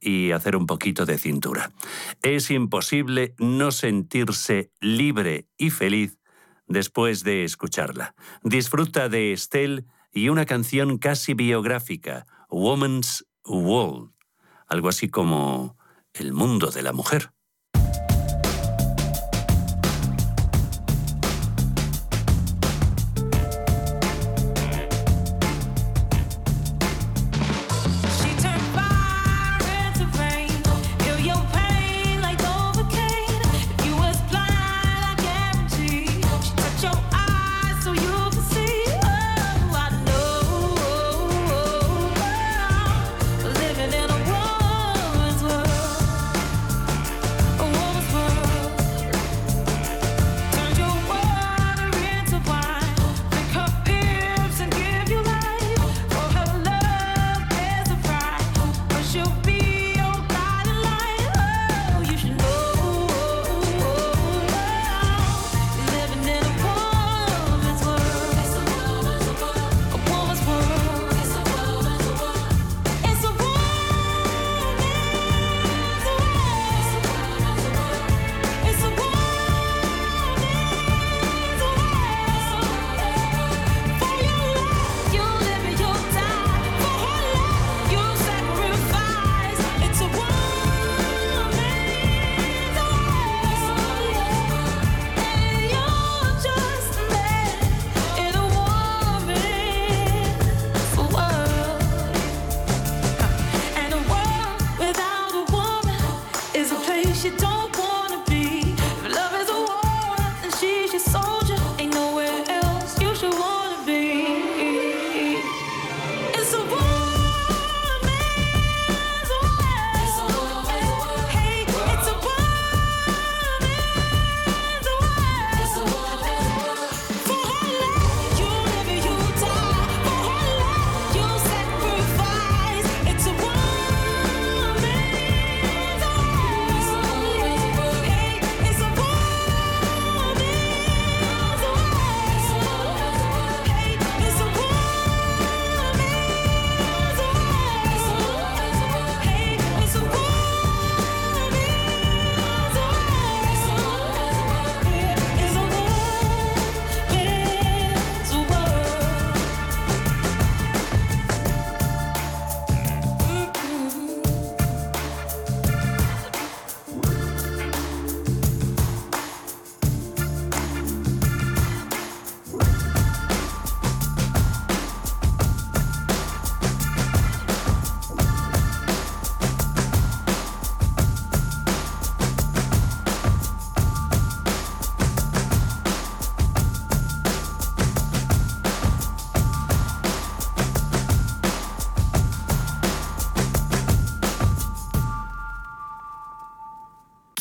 y hacer un poquito de cintura. Es imposible no sentirse libre y feliz después de escucharla. Disfruta de Estelle y una canción casi biográfica, Woman's World, algo así como el mundo de la mujer.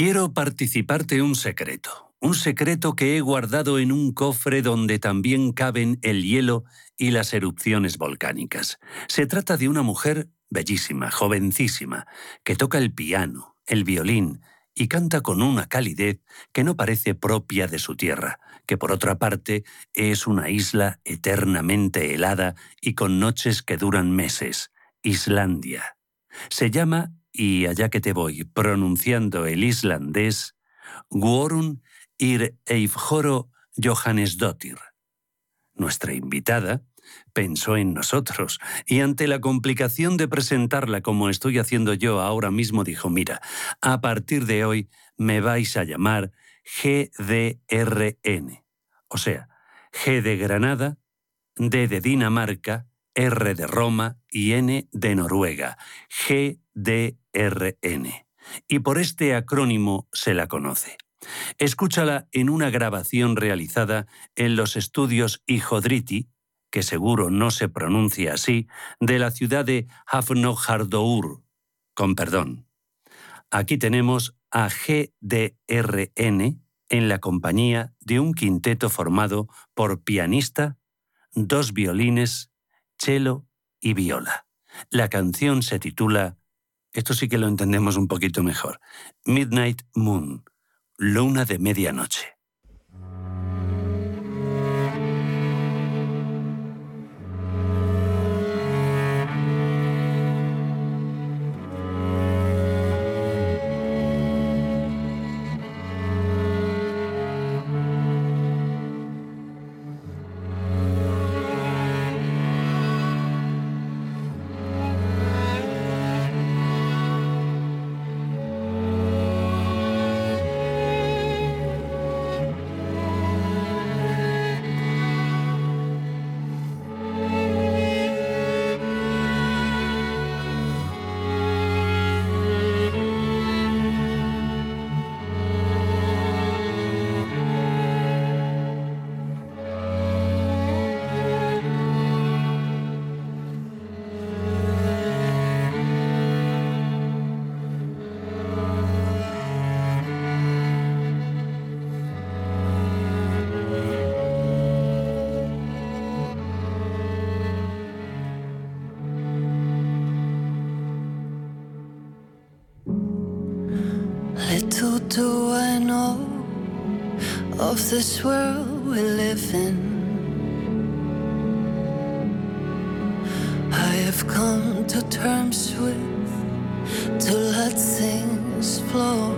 Quiero participarte un secreto, un secreto que he guardado en un cofre donde también caben el hielo y las erupciones volcánicas. Se trata de una mujer bellísima, jovencísima, que toca el piano, el violín y canta con una calidez que no parece propia de su tierra, que por otra parte es una isla eternamente helada y con noches que duran meses, Islandia. Se llama y allá que te voy pronunciando el islandés, Guorun ir Eifjoro Johannesdottir. Nuestra invitada pensó en nosotros y ante la complicación de presentarla como estoy haciendo yo ahora mismo dijo, mira, a partir de hoy me vais a llamar GDRN, o sea, G de Granada, D de Dinamarca, R de Roma y N de Noruega, GDRN. Y por este acrónimo se la conoce. Escúchala en una grabación realizada en los estudios Hijodriti, que seguro no se pronuncia así, de la ciudad de Hafnojardour, con perdón. Aquí tenemos a GDRN en la compañía de un quinteto formado por pianista, dos violines, cello y viola. La canción se titula, esto sí que lo entendemos un poquito mejor, Midnight Moon, Luna de Medianoche. Of this world we live in. I have come to terms with to let things flow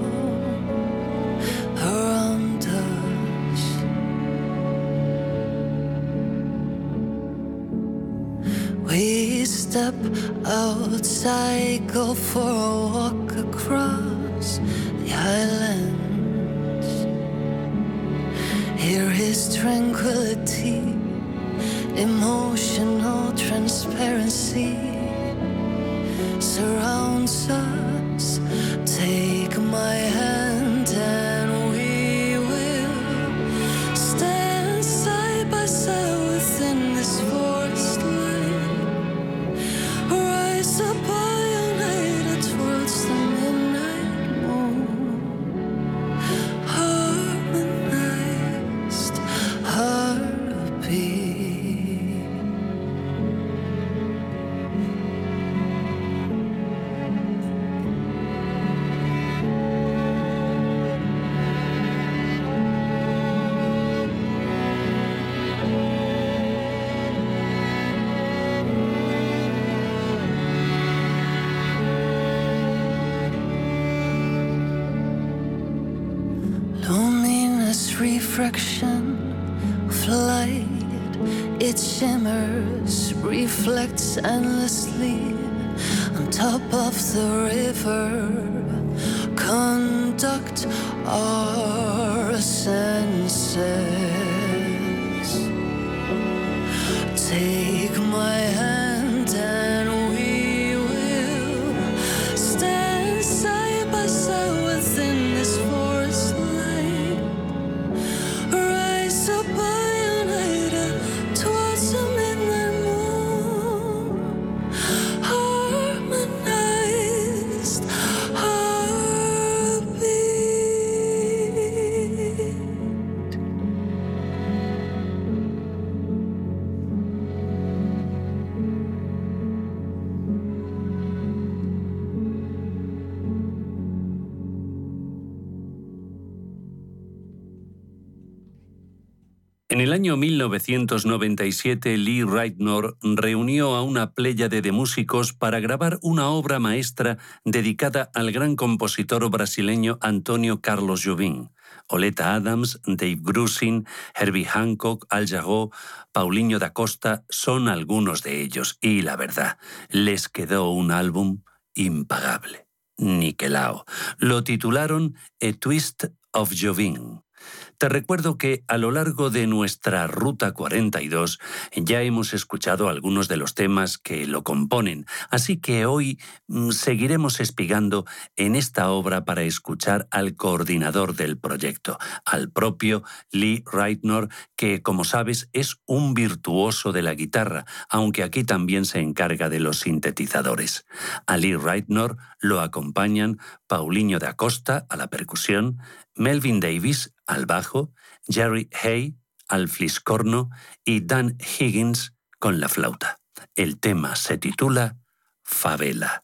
around us. We step outside, go for refraction of light. It shimmers, reflects endlessly on top of the river. Conduct our senses. Take my hand año 1997, Lee Reitnor reunió a una pléyade de músicos para grabar una obra maestra dedicada al gran compositor brasileño Antonio Carlos Jobim. Oleta Adams, Dave Grusin, Herbie Hancock, Al Jarreau, Paulinho da Costa son algunos de ellos y la verdad, les quedó un álbum impagable. Niquelao. Lo titularon A Twist of Jobim. Te recuerdo que a lo largo de nuestra Ruta 42 ya hemos escuchado algunos de los temas que lo componen, así que hoy mm, seguiremos espigando en esta obra para escuchar al coordinador del proyecto, al propio Lee Reitnor, que como sabes es un virtuoso de la guitarra, aunque aquí también se encarga de los sintetizadores. A Lee Reitnor lo acompañan Paulinho da Costa a la percusión, Melvin Davis al bajo, Jerry Hay al fliscorno y Dan Higgins con la flauta. El tema se titula Favela.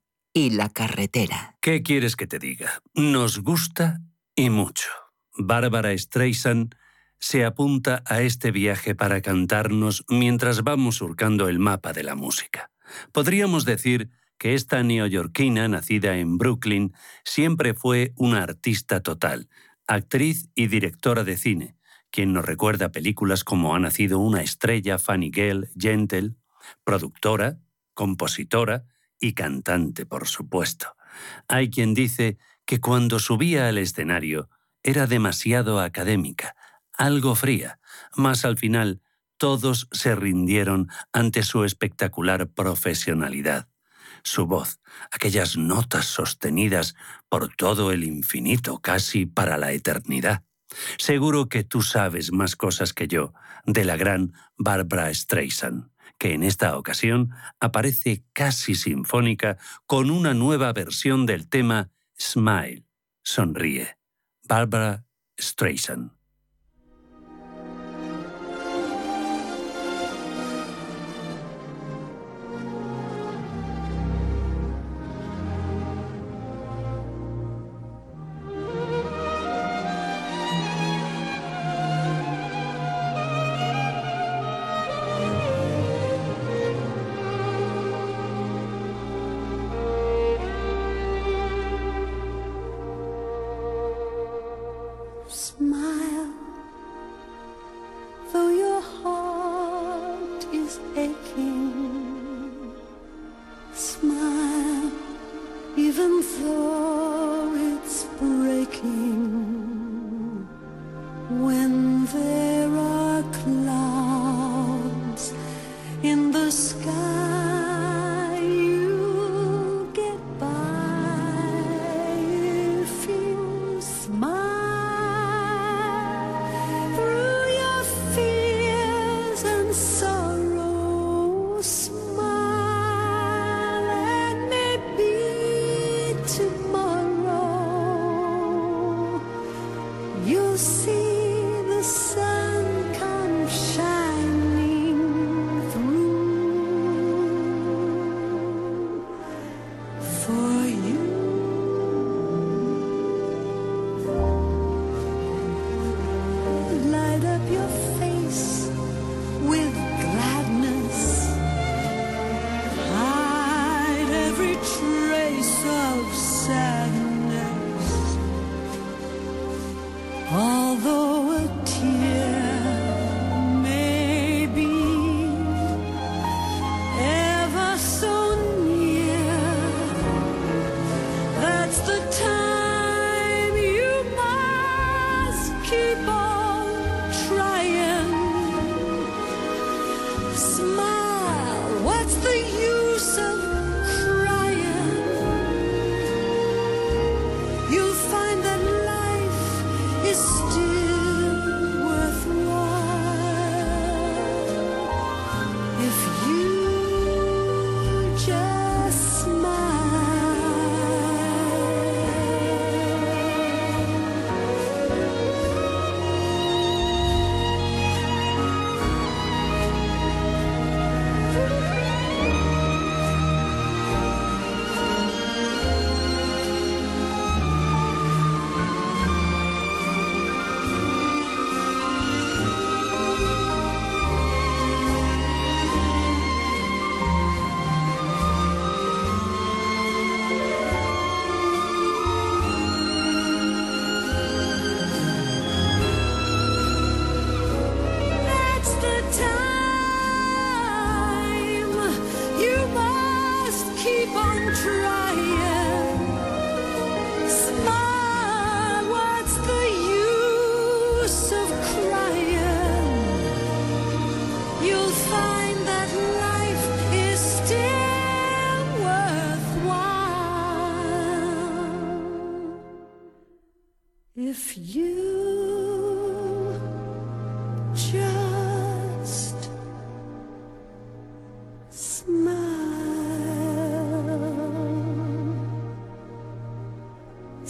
y la carretera. ¿Qué quieres que te diga? Nos gusta y mucho. Bárbara Streisand se apunta a este viaje para cantarnos mientras vamos surcando el mapa de la música. Podríamos decir que esta neoyorquina, nacida en Brooklyn, siempre fue una artista total, actriz y directora de cine, quien nos recuerda películas como Ha nacido una estrella, Fanny Gale, Gentle, productora, compositora, y cantante, por supuesto. Hay quien dice que cuando subía al escenario era demasiado académica, algo fría, mas al final todos se rindieron ante su espectacular profesionalidad. Su voz, aquellas notas sostenidas por todo el infinito, casi para la eternidad. Seguro que tú sabes más cosas que yo de la gran Barbara Streisand que en esta ocasión aparece casi sinfónica con una nueva versión del tema Smile, sonríe, Barbara Streisand.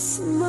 Smile.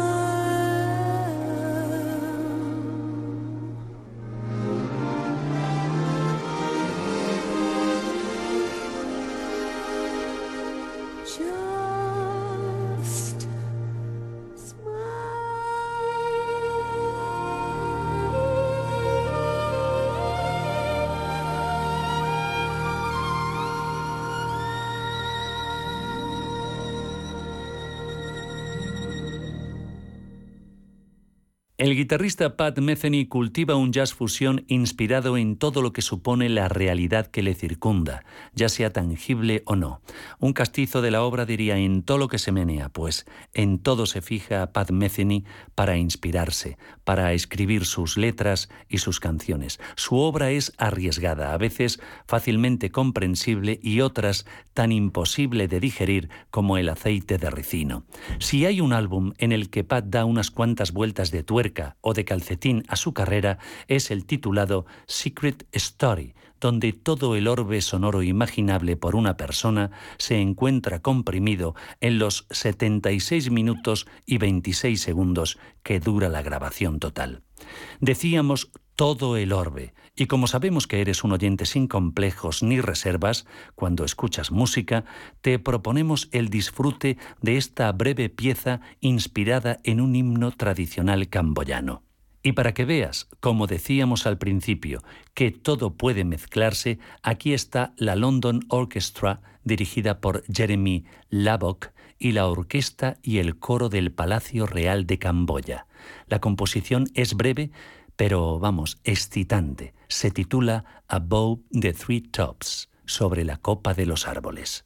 El guitarrista Pat Metheny cultiva un jazz fusión inspirado en todo lo que supone la realidad que le circunda, ya sea tangible o no. Un castizo de la obra diría en todo lo que se menea, pues en todo se fija Pat Metheny para inspirarse, para escribir sus letras y sus canciones. Su obra es arriesgada, a veces fácilmente comprensible y otras tan imposible de digerir como el aceite de ricino. Si hay un álbum en el que Pat da unas cuantas vueltas de tuerca, o de calcetín a su carrera es el titulado Secret Story, donde todo el orbe sonoro imaginable por una persona se encuentra comprimido en los 76 minutos y 26 segundos que dura la grabación total. Decíamos todo el orbe, y como sabemos que eres un oyente sin complejos ni reservas, cuando escuchas música, te proponemos el disfrute de esta breve pieza inspirada en un himno tradicional camboyano. Y para que veas, como decíamos al principio, que todo puede mezclarse, aquí está la London Orchestra dirigida por Jeremy Labok y la orquesta y el coro del Palacio Real de Camboya. La composición es breve, pero vamos, excitante. Se titula Above the Three Tops, sobre la copa de los árboles.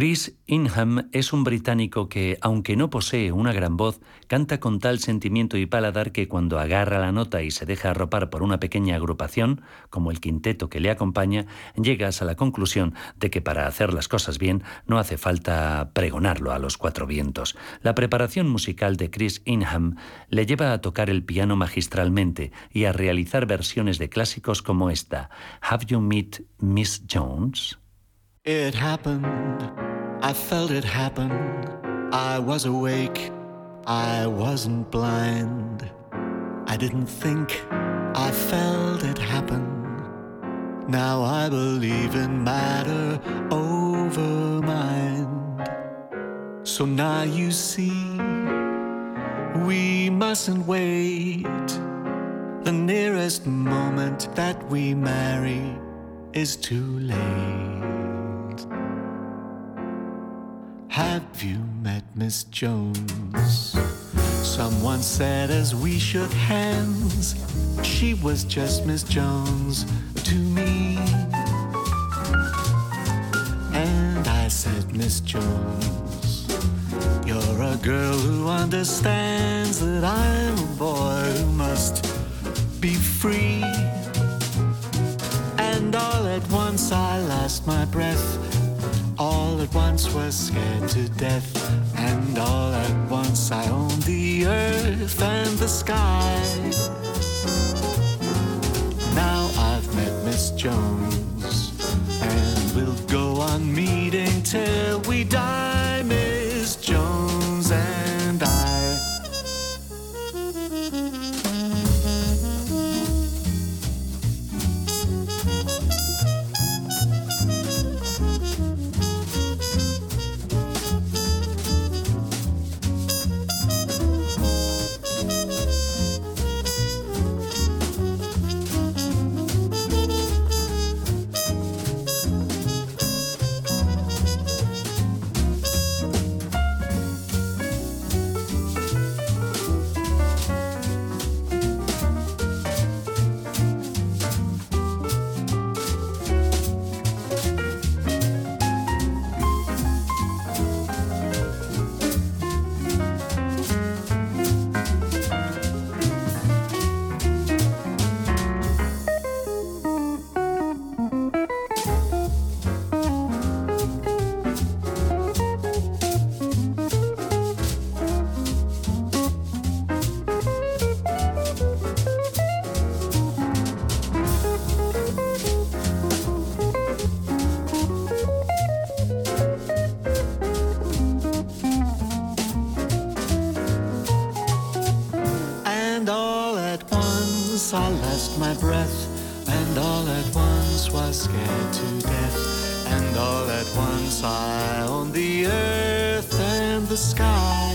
Chris Inham es un británico que, aunque no posee una gran voz, canta con tal sentimiento y paladar que cuando agarra la nota y se deja arropar por una pequeña agrupación, como el quinteto que le acompaña, llegas a la conclusión de que para hacer las cosas bien no hace falta pregonarlo a los cuatro vientos. La preparación musical de Chris Inham le lleva a tocar el piano magistralmente y a realizar versiones de clásicos como esta, Have You Met Miss Jones? It happened, I felt it happen. I was awake, I wasn't blind. I didn't think, I felt it happen. Now I believe in matter over mind. So now you see, we mustn't wait. the nearest moment that we marry is too late. Have you met Miss Jones? Someone said as we shook hands, she was just Miss Jones to me. And I said, Miss Jones, you're a girl who understands that I'm a boy who must be free. And all at once I lost my breath. All at once was scared to death. And all at once I owned the earth and the sky. Now I've met Miss Jones. Sky.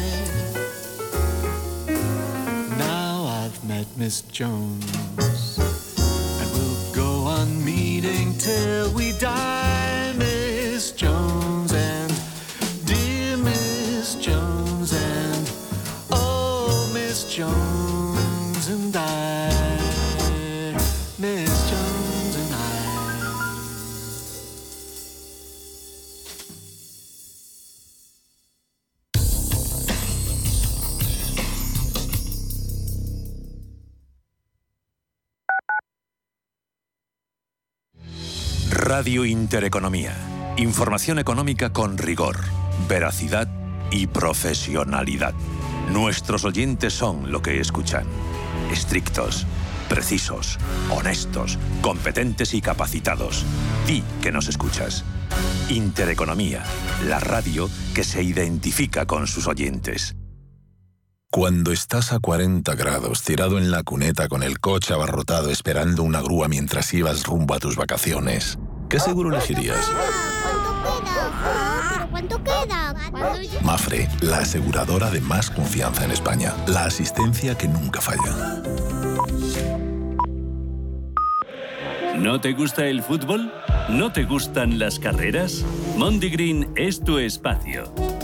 Now I've met Miss Jones, Intereconomía. Información económica con rigor, veracidad y profesionalidad. Nuestros oyentes son lo que escuchan. Estrictos, precisos, honestos, competentes y capacitados. Di que nos escuchas. Intereconomía, la radio que se identifica con sus oyentes. Cuando estás a 40 grados tirado en la cuneta con el coche abarrotado esperando una grúa mientras ibas rumbo a tus vacaciones, ¿qué seguro elegirías? ¿Pero cuánto queda? Mafre, la aseguradora de más confianza en España. La asistencia que nunca falla. ¿No te gusta el fútbol? ¿No te gustan las carreras? Mondigreen es tu espacio.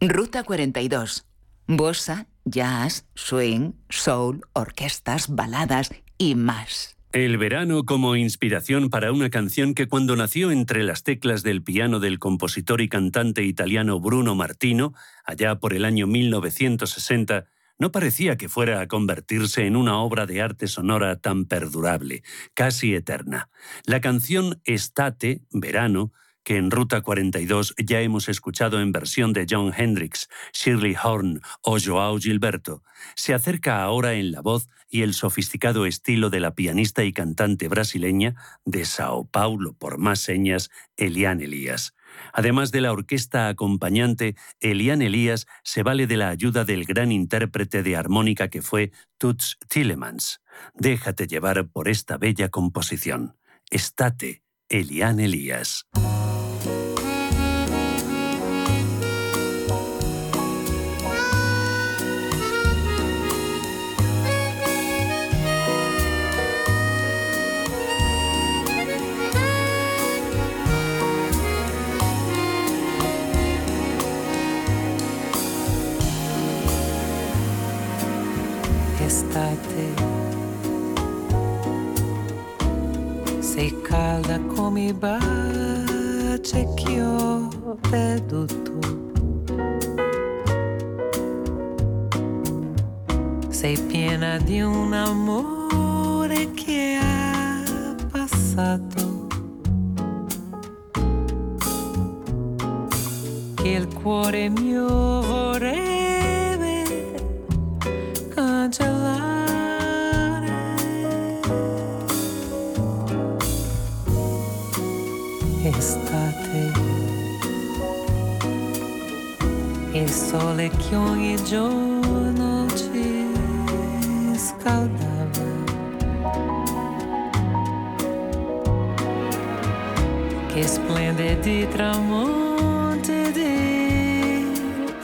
Ruta 42. Bossa, jazz, swing, soul, orquestas, baladas y más. El verano como inspiración para una canción que cuando nació entre las teclas del piano del compositor y cantante italiano Bruno Martino, allá por el año 1960, no parecía que fuera a convertirse en una obra de arte sonora tan perdurable, casi eterna. La canción Estate, Verano, que en Ruta 42 ya hemos escuchado en versión de John Hendricks, Shirley Horn o Joao Gilberto, se acerca ahora en la voz y el sofisticado estilo de la pianista y cantante brasileña de Sao Paulo, por más señas, Eliane Elías. Además de la orquesta acompañante, Eliane Elías se vale de la ayuda del gran intérprete de armónica que fue Toots Tillemans. Déjate llevar por esta bella composición. Estate, Eliane Elías. Calda come i che ho perduto. Sei piena di un amore che ha passato. Che il cuore mio vorrebbe sole che ogni giorno ci scaldava. Che splende di tramonti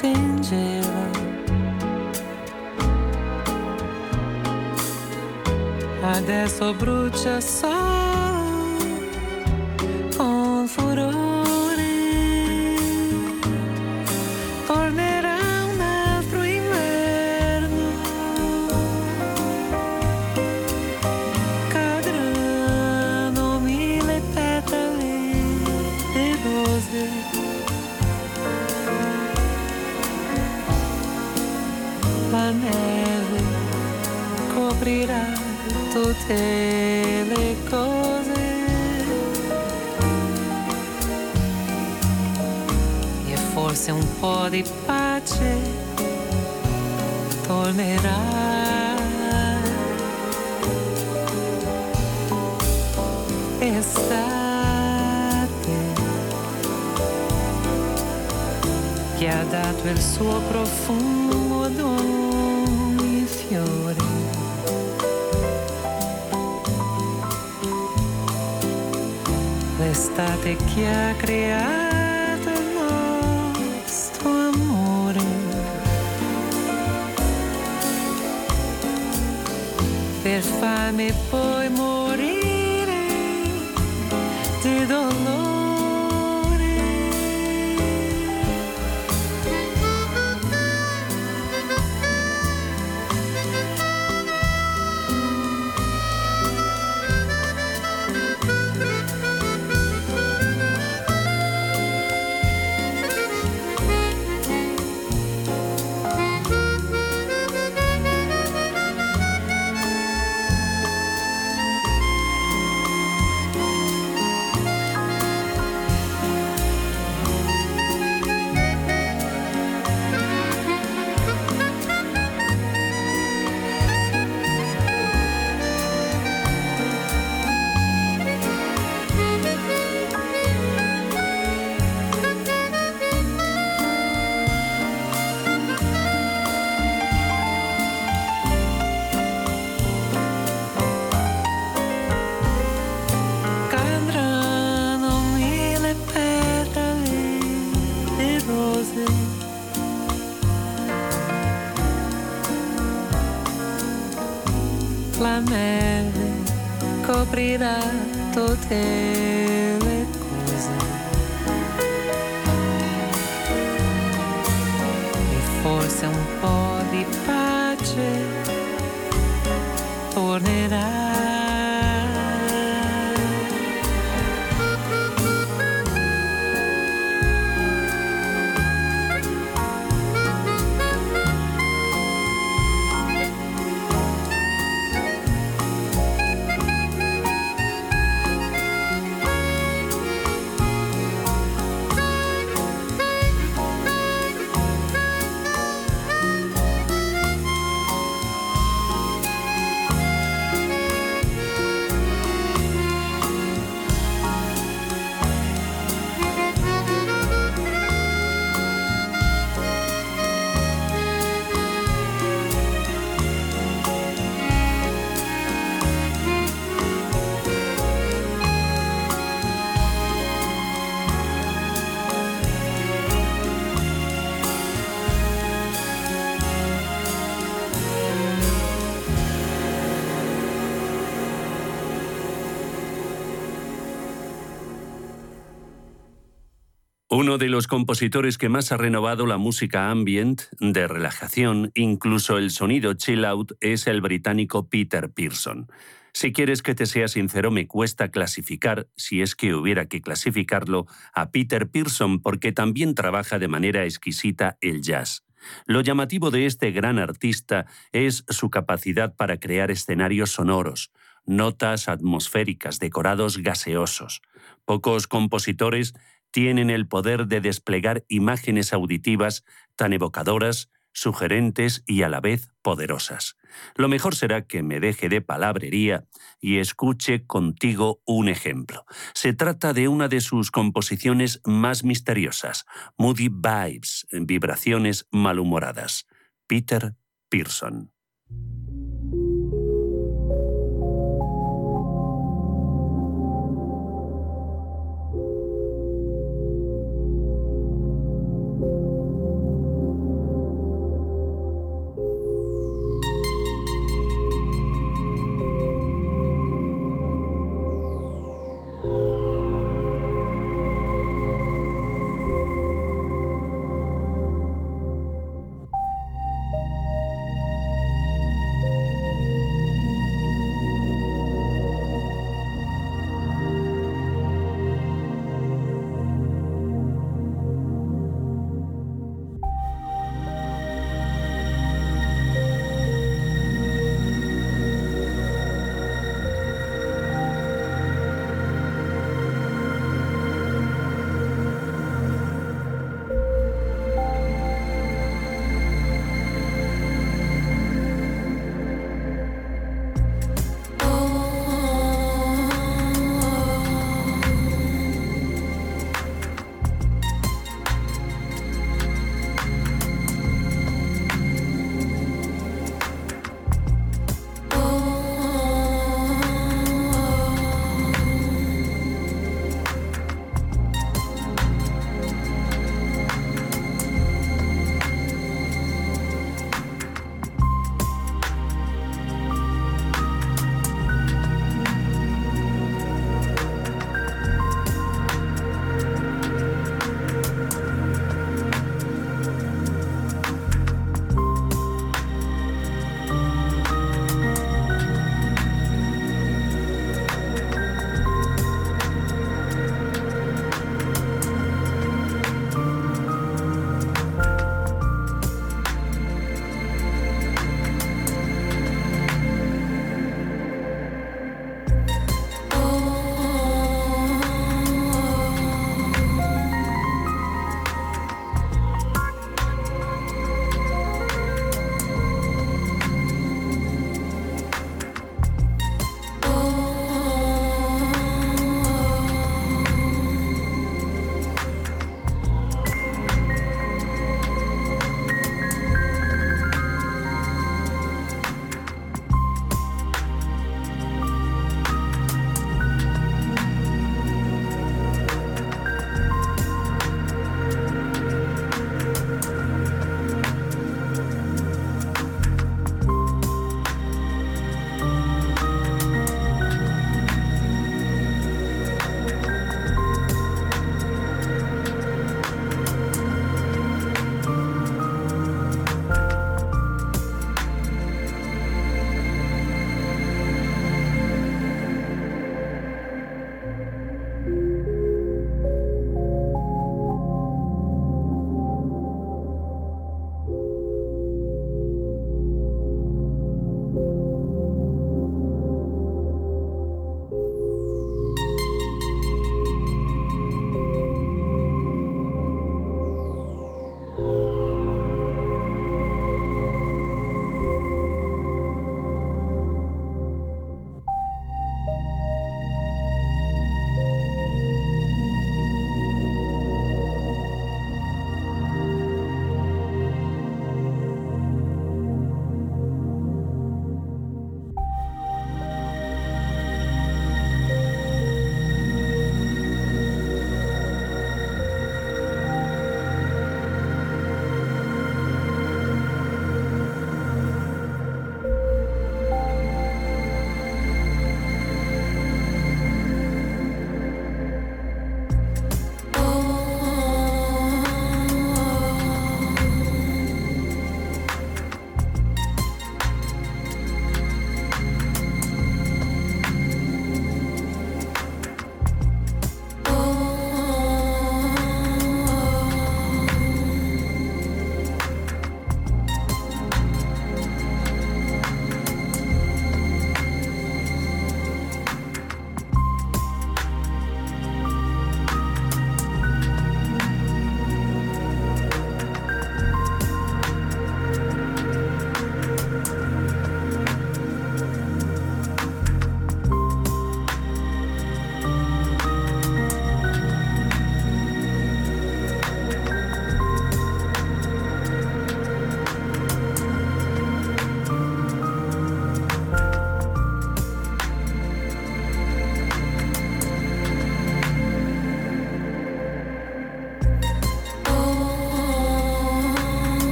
dipingeva. Adesso brucia solo cuida tu. Uno de los compositores que más ha renovado la música ambient, de relajación, incluso el sonido chill out, es el británico Peter Pearson. Si quieres que te sea sincero, me cuesta clasificar, si es que hubiera que clasificarlo, a Peter Pearson porque también trabaja de manera exquisita el jazz. Lo llamativo de este gran artista es su capacidad para crear escenarios sonoros, notas atmosféricas, decorados gaseosos. Pocos compositores tienen el poder de desplegar imágenes auditivas tan evocadoras, sugerentes y a la vez poderosas. Lo mejor será que me deje de palabrería y escuche contigo un ejemplo. Se trata de una de sus composiciones más misteriosas, Moody Vibes, vibraciones malhumoradas. Peter Pearson.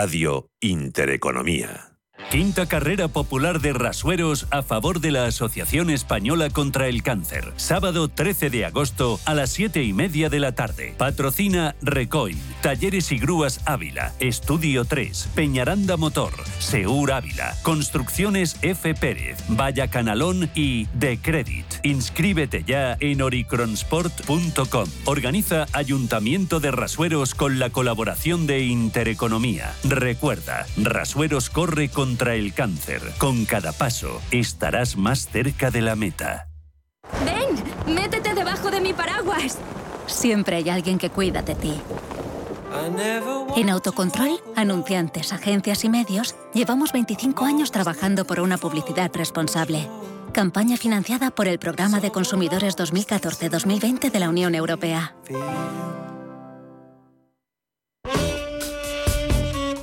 Radio Intereconomía. Quinta carrera popular de rasueros a favor de la Asociación Española contra el Cáncer. Sábado 13 de agosto a las 7 y media de la tarde. Patrocina Recoil, Talleres y Grúas Ávila, Estudio 3, Peñaranda Motor, Seur Ávila, Construcciones F. Pérez, Valla Canalón y The Credit. Inscríbete ya en oricronsport.com. Organiza Ayuntamiento de Rasueros con la colaboración de Intereconomía. Recuerda, Rasueros corre contra el cáncer. Con cada paso estarás más cerca de la meta. ¡Ven! ¡Métete debajo de mi paraguas! Siempre hay alguien que cuida de ti. En Autocontrol, anunciantes, agencias y medios, llevamos 25 años trabajando por una publicidad responsable. Campaña financiada por el Programa de Consumidores 2014-2020 de la Unión Europea.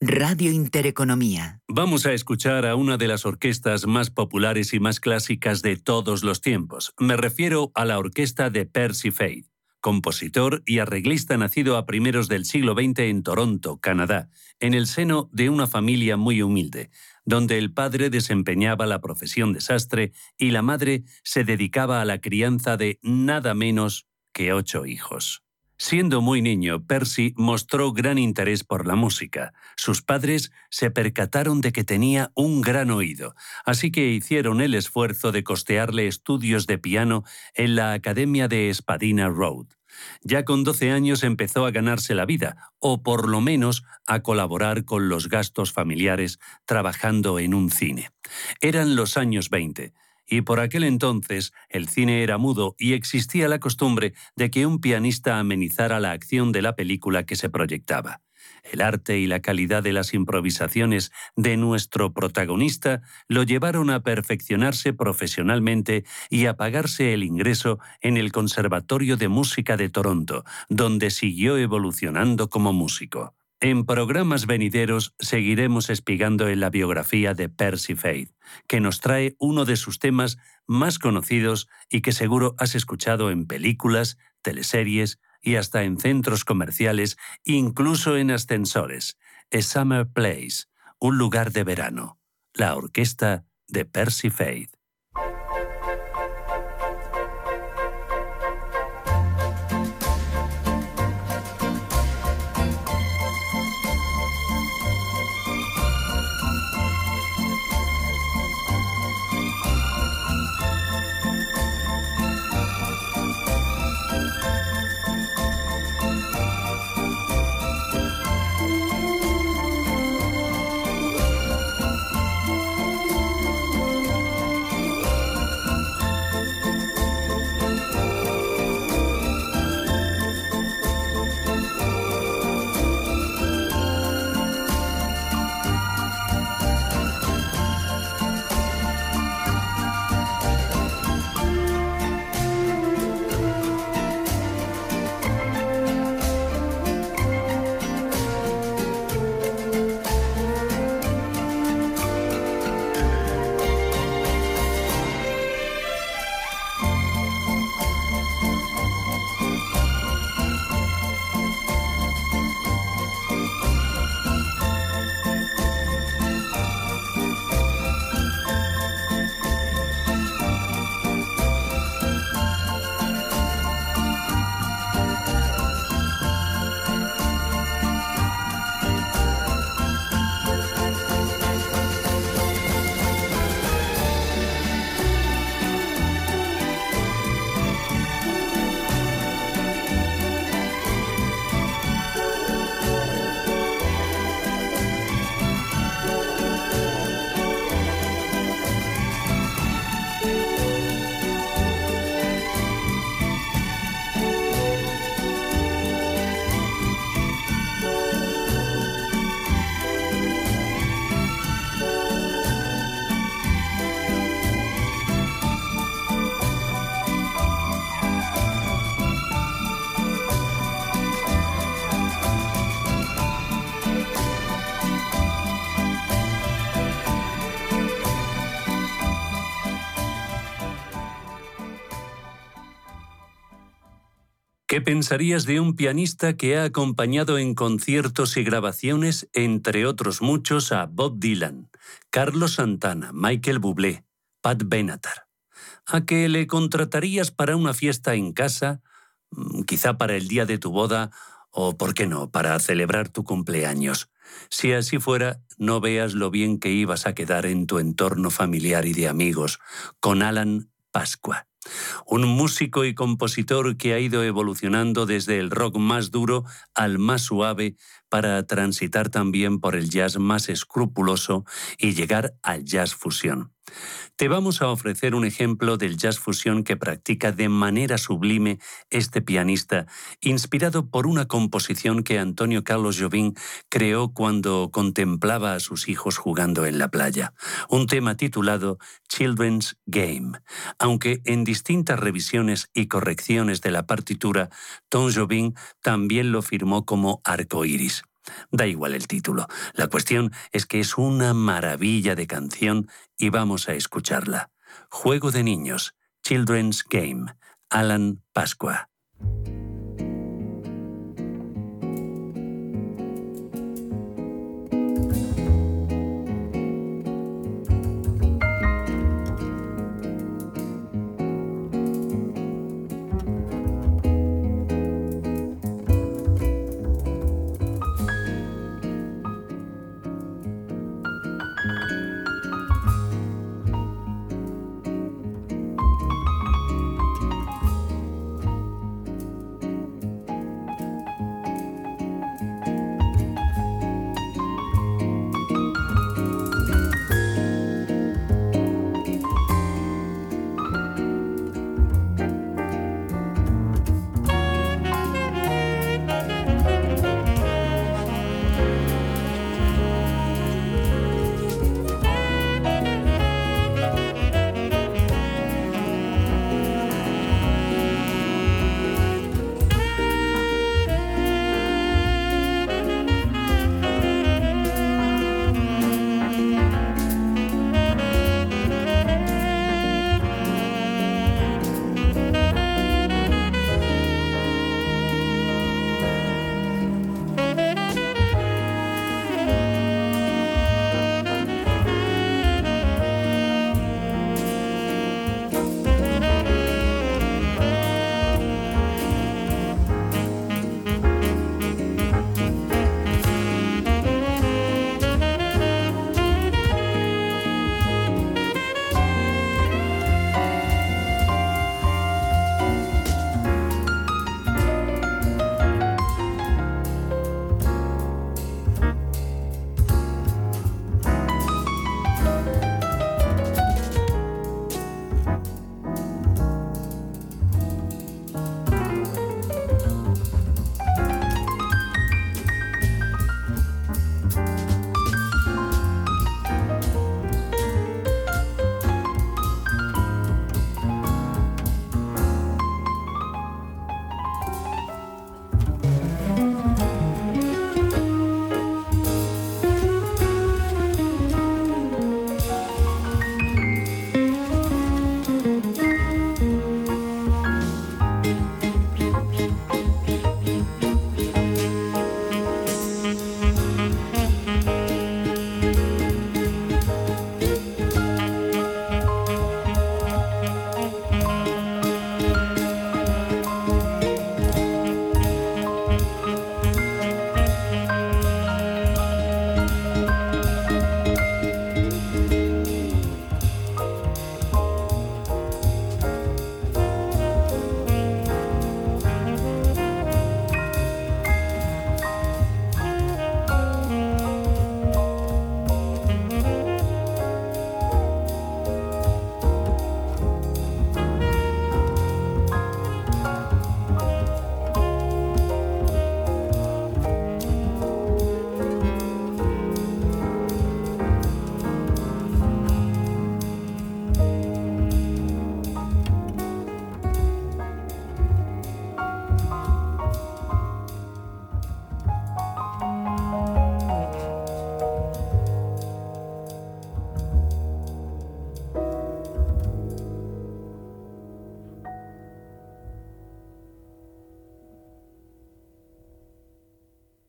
Radio Intereconomía. Vamos a escuchar a una de las orquestas más populares y más clásicas de todos los tiempos. Me refiero a la orquesta de Percy Faith, compositor y arreglista nacido a primeros del siglo XX en Toronto, Canadá, en el seno de una familia muy humilde, donde el padre desempeñaba la profesión de sastre y la madre se dedicaba a la crianza de nada menos que ocho hijos. Siendo muy niño, Percy mostró gran interés por la música. Sus padres se percataron de que tenía un gran oído, así que hicieron el esfuerzo de costearle estudios de piano en la Academia de Spadina Road. Ya con 12 años empezó a ganarse la vida, o por lo menos a colaborar con los gastos familiares trabajando en un cine. Eran los años 20 y por aquel entonces el cine era mudo y existía la costumbre de que un pianista amenizara la acción de la película que se proyectaba. El arte y la calidad de las improvisaciones de nuestro protagonista lo llevaron a perfeccionarse profesionalmente y a pagarse el ingreso en el Conservatorio de Música de Toronto, donde siguió evolucionando como músico. En programas venideros seguiremos espigando en la biografía de Percy Faith, que nos trae uno de sus temas más conocidos y que seguro has escuchado en películas, teleseries y hasta en centros comerciales, incluso en ascensores. A Summer Place, un lugar de verano. La orquesta de Percy Faith. ¿Qué pensarías de un pianista que ha acompañado en conciertos y grabaciones, entre otros muchos, a Bob Dylan, Carlos Santana, Michael Bublé, Pat Benatar? ¿A que le contratarías para una fiesta en casa, mm, quizá para el día de tu boda o, por qué no, para celebrar tu cumpleaños? Si así fuera, no veas lo bien que ibas a quedar en tu entorno familiar y de amigos con Alan Pascua un músico y compositor que ha ido evolucionando desde el rock más duro al más suave para transitar también por el jazz más escrupuloso y llegar al jazz fusión. Te vamos a ofrecer un ejemplo del jazz fusión que practica de manera sublime este pianista, inspirado por una composición que Antonio Carlos Jobim creó cuando contemplaba a sus hijos jugando en la playa, un tema titulado Children's Game, aunque en distintas revisiones y correcciones de la partitura, Tom Jobim también lo firmó como arco iris. Da igual el título. La cuestión es que es una maravilla de canción y vamos a escucharla. Juego de niños, Children's Game, Alan Pascua.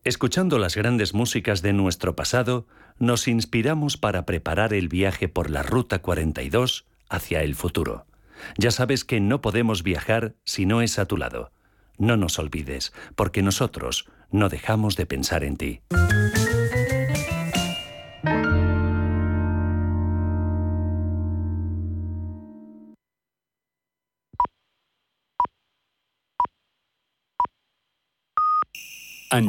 Escuchando las grandes músicas de nuestro pasado, nos inspiramos para preparar el viaje por la Ruta 42 hacia el futuro. Ya sabes que no podemos viajar si no es a tu lado. No nos olvides, porque nosotros no dejamos de pensar en ti.